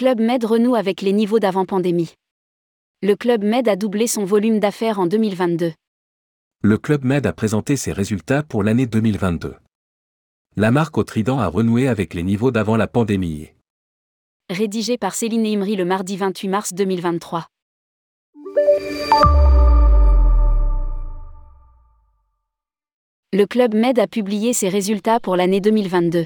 Club Med renoue avec les niveaux d'avant-pandémie. Le Club Med a doublé son volume d'affaires en 2022. Le Club Med a présenté ses résultats pour l'année 2022. La marque au Trident a renoué avec les niveaux d'avant la pandémie. Rédigé par Céline Imri le mardi 28 mars 2023. Le Club Med a publié ses résultats pour l'année 2022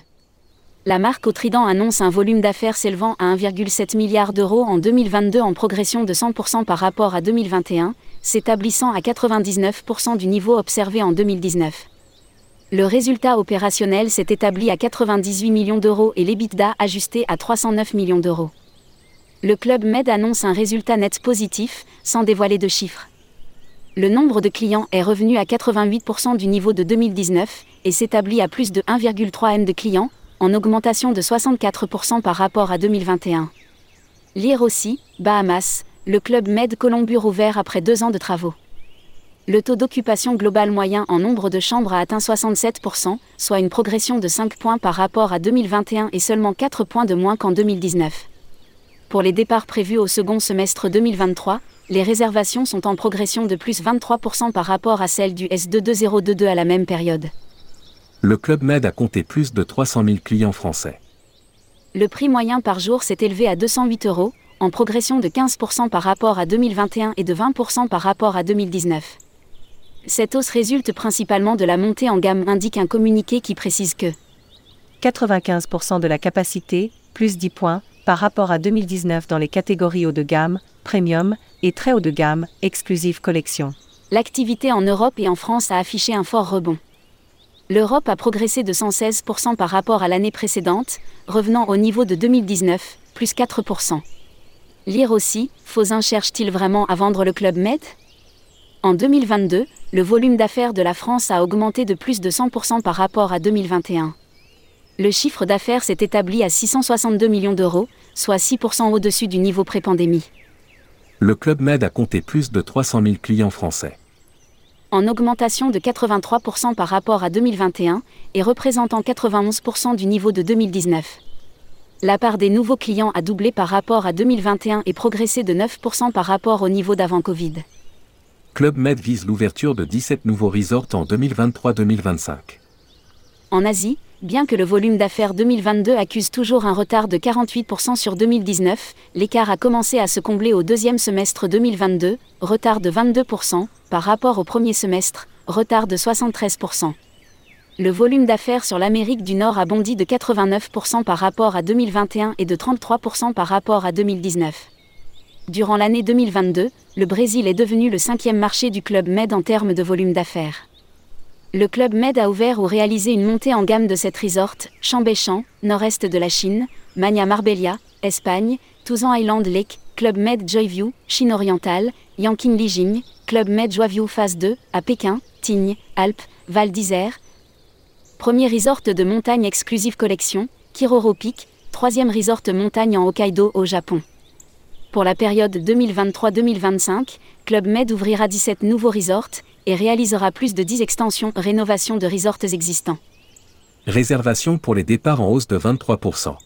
la marque au Trident annonce un volume d'affaires s'élevant à 1,7 milliard d'euros en 2022 en progression de 100% par rapport à 2021, s'établissant à 99% du niveau observé en 2019. Le résultat opérationnel s'est établi à 98 millions d'euros et l'EBITDA ajusté à 309 millions d'euros. Le club Med annonce un résultat net positif, sans dévoiler de chiffres. Le nombre de clients est revenu à 88% du niveau de 2019 et s'établit à plus de 1,3 M de clients, en augmentation de 64% par rapport à 2021. Lire aussi, Bahamas, le club Med Columbure ouvert après deux ans de travaux. Le taux d'occupation global moyen en nombre de chambres a atteint 67%, soit une progression de 5 points par rapport à 2021 et seulement 4 points de moins qu'en 2019. Pour les départs prévus au second semestre 2023, les réservations sont en progression de plus 23% par rapport à celles du S22022 à la même période le Club Med a compté plus de 300 000 clients français. Le prix moyen par jour s'est élevé à 208 euros, en progression de 15% par rapport à 2021 et de 20% par rapport à 2019. Cette hausse résulte principalement de la montée en gamme, indique un communiqué qui précise que 95% de la capacité, plus 10 points, par rapport à 2019 dans les catégories haut de gamme, premium et très haut de gamme, exclusive collection. L'activité en Europe et en France a affiché un fort rebond l'Europe a progressé de 116% par rapport à l'année précédente, revenant au niveau de 2019, plus 4%. Lire aussi, Fausin cherche-t-il vraiment à vendre le Club Med? En 2022, le volume d'affaires de la France a augmenté de plus de 100% par rapport à 2021. Le chiffre d'affaires s'est établi à 662 millions d'euros, soit 6% au-dessus du niveau pré-pandémie. Le Club Med a compté plus de 300 000 clients français en augmentation de 83% par rapport à 2021 et représentant 91% du niveau de 2019. La part des nouveaux clients a doublé par rapport à 2021 et progressé de 9% par rapport au niveau d'avant Covid. Club Med vise l'ouverture de 17 nouveaux resorts en 2023-2025. En Asie, bien que le volume d'affaires 2022 accuse toujours un retard de 48% sur 2019, l'écart a commencé à se combler au deuxième semestre 2022, retard de 22%, par rapport au premier semestre, retard de 73%. Le volume d'affaires sur l'Amérique du Nord a bondi de 89% par rapport à 2021 et de 33% par rapport à 2019. Durant l'année 2022, le Brésil est devenu le cinquième marché du Club Med en termes de volume d'affaires. Le Club Med a ouvert ou réalisé une montée en gamme de cette resort, Chambéchamp, nord-est de la Chine, Mania Marbella, Espagne, Touzan Island Lake, Club Med Joyview, Chine orientale, Yanqing Lijing, Club Med Joyview Phase 2, à Pékin, Tignes, Alpes, Val d'Isère. Premier resort de montagne exclusive collection, Kiroro Peak, troisième resort montagne en Hokkaido au Japon. Pour la période 2023-2025, Club Med ouvrira 17 nouveaux resorts et réalisera plus de 10 extensions rénovations de resorts existants. Réservation pour les départs en hausse de 23%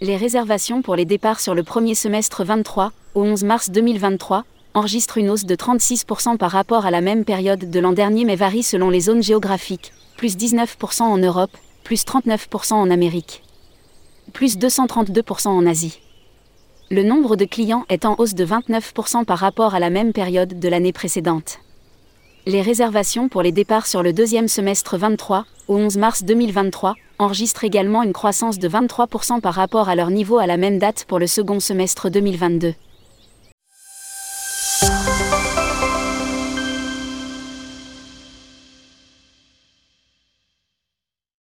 les réservations pour les départs sur le premier semestre 23, au 11 mars 2023, enregistrent une hausse de 36% par rapport à la même période de l'an dernier mais varient selon les zones géographiques, plus 19% en Europe, plus 39% en Amérique, plus 232% en Asie. Le nombre de clients est en hausse de 29% par rapport à la même période de l'année précédente. Les réservations pour les départs sur le deuxième semestre 23, au 11 mars 2023, enregistrent également une croissance de 23% par rapport à leur niveau à la même date pour le second semestre 2022.